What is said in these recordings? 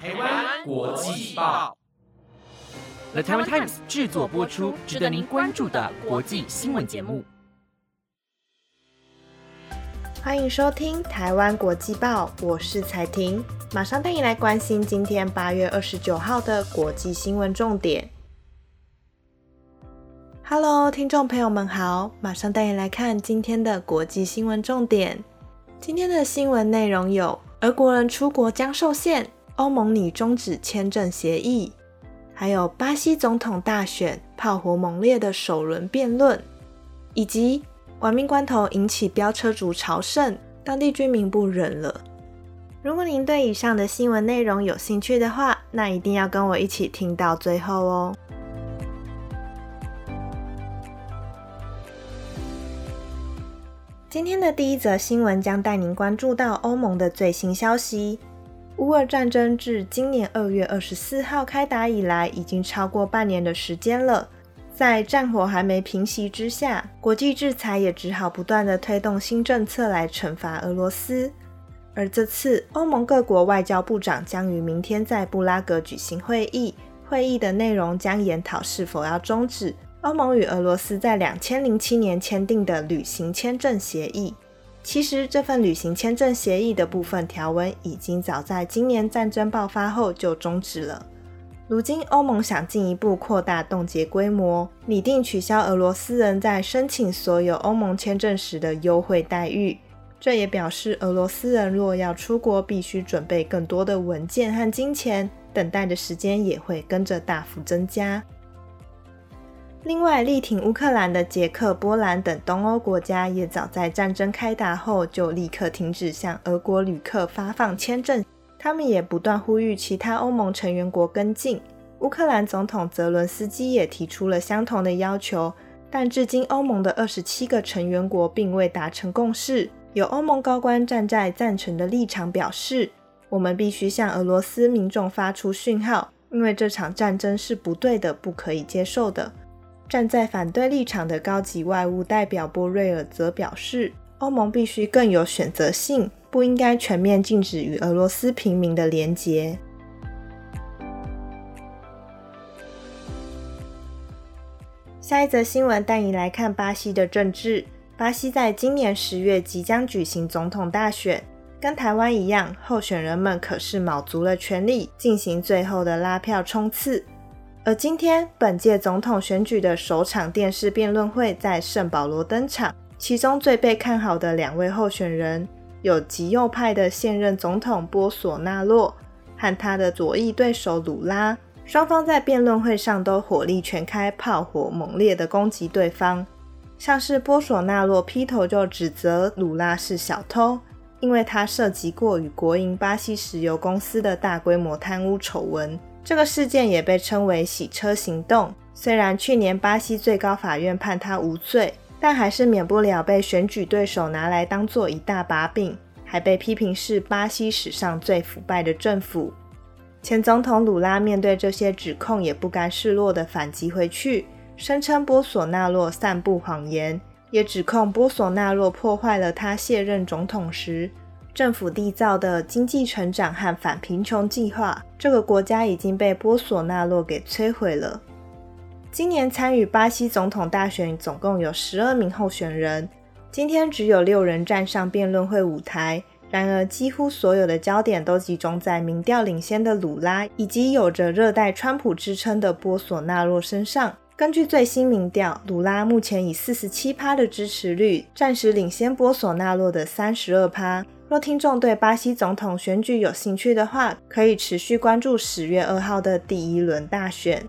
台湾国际报，The Taiwan Times 制作播出，值得您关注的国际新闻节目。欢迎收听台湾国际报，我是彩婷，马上带你来关心今天八月二十九号的国际新闻重点。Hello，听众朋友们好，马上带你来看今天的国际新闻重点。今天的新闻内容有：俄国人出国将受限，欧盟拟终止签证协议，还有巴西总统大选炮火猛烈的首轮辩论，以及亡命关头引起飙车族朝圣，当地居民不忍了。如果您对以上的新闻内容有兴趣的话，那一定要跟我一起听到最后哦。今天的第一则新闻将带您关注到欧盟的最新消息。乌俄战争自今年二月二十四号开打以来，已经超过半年的时间了。在战火还没平息之下，国际制裁也只好不断的推动新政策来惩罚俄罗斯。而这次，欧盟各国外交部长将于明天在布拉格举行会议，会议的内容将研讨是否要终止。欧盟与俄罗斯在两千零七年签订的旅行签证协议，其实这份旅行签证协议的部分条文已经早在今年战争爆发后就终止了。如今，欧盟想进一步扩大冻结规模，拟定取消俄罗斯人在申请所有欧盟签证时的优惠待遇。这也表示，俄罗斯人若要出国，必须准备更多的文件和金钱，等待的时间也会跟着大幅增加。另外，力挺乌克兰的捷克、波兰等东欧国家，也早在战争开打后就立刻停止向俄国旅客发放签证。他们也不断呼吁其他欧盟成员国跟进。乌克兰总统泽伦斯基也提出了相同的要求，但至今欧盟的二十七个成员国并未达成共识。有欧盟高官站在赞成的立场，表示：“我们必须向俄罗斯民众发出讯号，因为这场战争是不对的，不可以接受的。”站在反对立场的高级外务代表波瑞尔则表示，欧盟必须更有选择性，不应该全面禁止与俄罗斯平民的连结。下一则新闻带你来看巴西的政治。巴西在今年十月即将举行总统大选，跟台湾一样，候选人们可是卯足了全力进行最后的拉票冲刺。而今天，本届总统选举的首场电视辩论会在圣保罗登场。其中最被看好的两位候选人，有极右派的现任总统波索纳洛和他的左翼对手鲁拉。双方在辩论会上都火力全开，炮火猛烈的攻击对方。像是波索纳洛劈头就指责鲁拉是小偷，因为他涉及过与国营巴西石油公司的大规模贪污丑闻。这个事件也被称为“洗车行动”。虽然去年巴西最高法院判他无罪，但还是免不了被选举对手拿来当做一大把柄，还被批评是巴西史上最腐败的政府。前总统鲁拉面对这些指控，也不甘示弱的反击回去，声称波索纳洛散布谎言，也指控波索纳洛破坏了他卸任总统时。政府缔造的经济成长和反贫穷计划，这个国家已经被波索纳洛给摧毁了。今年参与巴西总统大选总共有十二名候选人，今天只有六人站上辩论会舞台。然而，几乎所有的焦点都集中在民调领先的鲁拉以及有着“热带川普”之称的波索纳洛身上。根据最新民调，鲁拉目前以四十七趴的支持率，暂时领先波索纳洛的三十二趴。若听众对巴西总统选举有兴趣的话，可以持续关注十月二号的第一轮大选。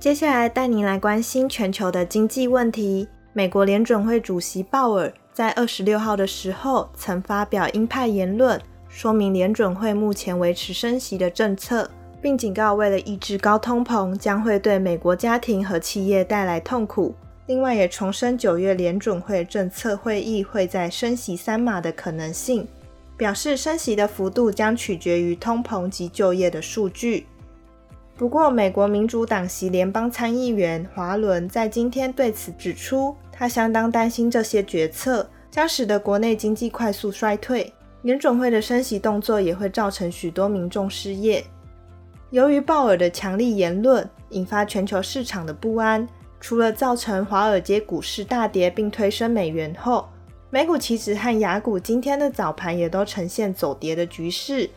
接下来带您来关心全球的经济问题。美国联准会主席鲍尔在二十六号的时候曾发表鹰派言论，说明联准会目前维持升息的政策。并警告，为了抑制高通膨，将会对美国家庭和企业带来痛苦。另外，也重申九月联准会政策会议会在升息三码的可能性，表示升息的幅度将取决于通膨及就业的数据。不过，美国民主党籍联邦参议员华伦在今天对此指出，他相当担心这些决策，将使得国内经济快速衰退。联准会的升息动作也会造成许多民众失业。由于鲍尔的强力言论，引发全球市场的不安，除了造成华尔街股市大跌并推升美元后，美股期指和雅股今天的早盘也都呈现走跌的局势。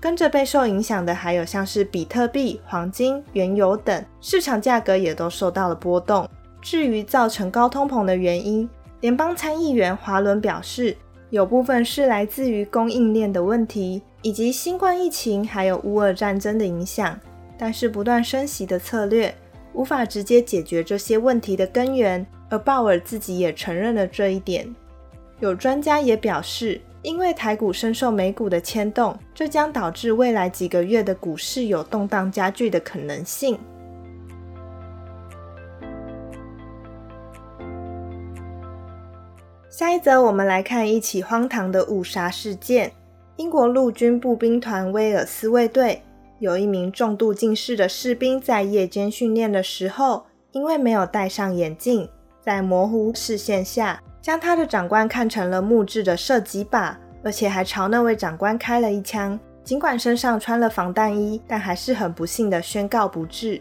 跟着备受影响的还有像是比特币、黄金、原油等，市场价格也都受到了波动。至于造成高通膨的原因，联邦参议员华伦表示，有部分是来自于供应链的问题，以及新冠疫情还有乌俄战争的影响。但是不断升息的策略无法直接解决这些问题的根源，而鲍尔自己也承认了这一点。有专家也表示。因为台股深受美股的牵动，这将导致未来几个月的股市有动荡加剧的可能性。一则，我们来看一起荒唐的误杀事件：英国陆军步兵团威尔斯卫队有一名重度近视的士兵，在夜间训练的时候，因为没有戴上眼镜，在模糊视线下。将他的长官看成了木质的射击靶，而且还朝那位长官开了一枪。尽管身上穿了防弹衣，但还是很不幸的宣告不治。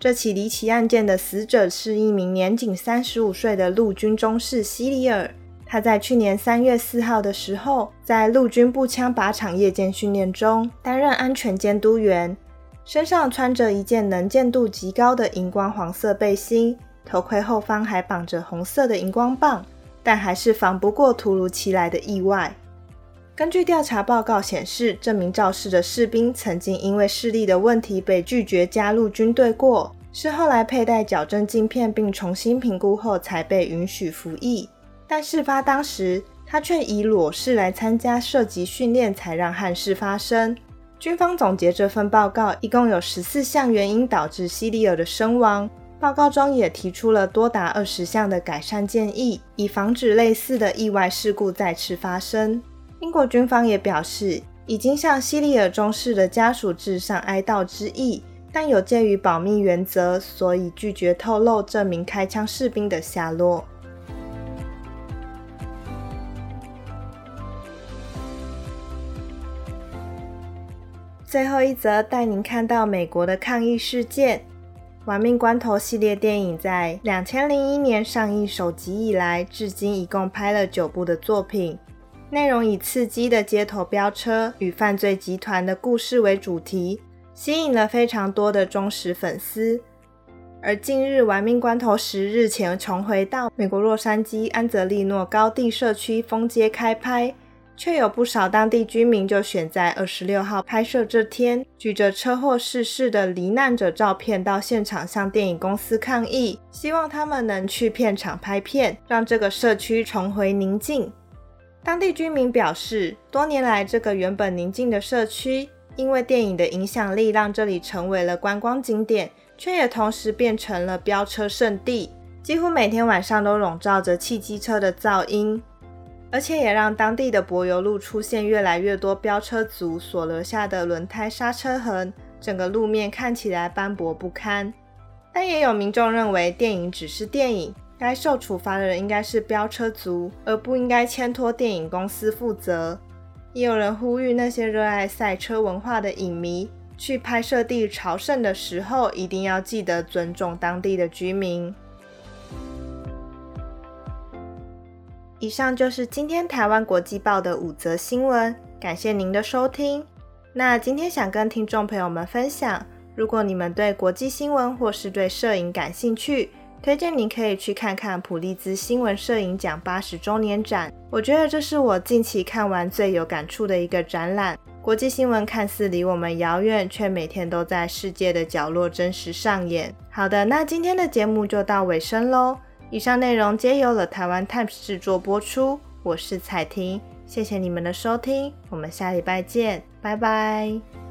这起离奇案件的死者是一名年仅三十五岁的陆军中士西里尔。他在去年三月四号的时候，在陆军步枪靶场夜间训练中担任安全监督员，身上穿着一件能见度极高的荧光黄色背心，头盔后方还绑着红色的荧光棒。但还是防不过突如其来的意外。根据调查报告显示，这名肇事的士兵曾经因为视力的问题被拒绝加入军队过，是后来佩戴矫正镜片并重新评估后才被允许服役。但事发当时，他却以裸视来参加射击训练，才让憾事发生。军方总结这份报告，一共有十四项原因导致西里尔的身亡。报告中也提出了多达二十项的改善建议，以防止类似的意外事故再次发生。英国军方也表示，已经向西里尔中士的家属致上哀悼之意，但有鉴于保密原则，所以拒绝透露这名开枪士兵的下落。最后一则带您看到美国的抗议事件。《玩命关头》系列电影在两千零一年上映首集以来，至今一共拍了九部的作品，内容以刺激的街头飙车与犯罪集团的故事为主题，吸引了非常多的忠实粉丝。而近日，《玩命关头》十日前重回到美国洛杉矶安泽利诺高地社区封街开拍。却有不少当地居民就选在二十六号拍摄这天举着车祸逝世的罹难者照片到现场向电影公司抗议，希望他们能去片场拍片，让这个社区重回宁静。当地居民表示，多年来这个原本宁静的社区，因为电影的影响力，让这里成为了观光景点，却也同时变成了飙车圣地，几乎每天晚上都笼罩着汽机车的噪音。而且也让当地的柏油路出现越来越多飙车族所留下的轮胎刹车痕，整个路面看起来斑驳不堪。但也有民众认为，电影只是电影，该受处罚的人应该是飙车族，而不应该牵拖电影公司负责。也有人呼吁那些热爱赛车文化的影迷，去拍摄地朝圣的时候，一定要记得尊重当地的居民。以上就是今天台湾国际报的五则新闻，感谢您的收听。那今天想跟听众朋友们分享，如果你们对国际新闻或是对摄影感兴趣，推荐您可以去看看普利兹新闻摄影奖八十周年展。我觉得这是我近期看完最有感触的一个展览。国际新闻看似离我们遥远，却每天都在世界的角落真实上演。好的，那今天的节目就到尾声喽。以上内容皆由了台湾 Times 制作播出，我是彩婷，谢谢你们的收听，我们下礼拜见，拜拜。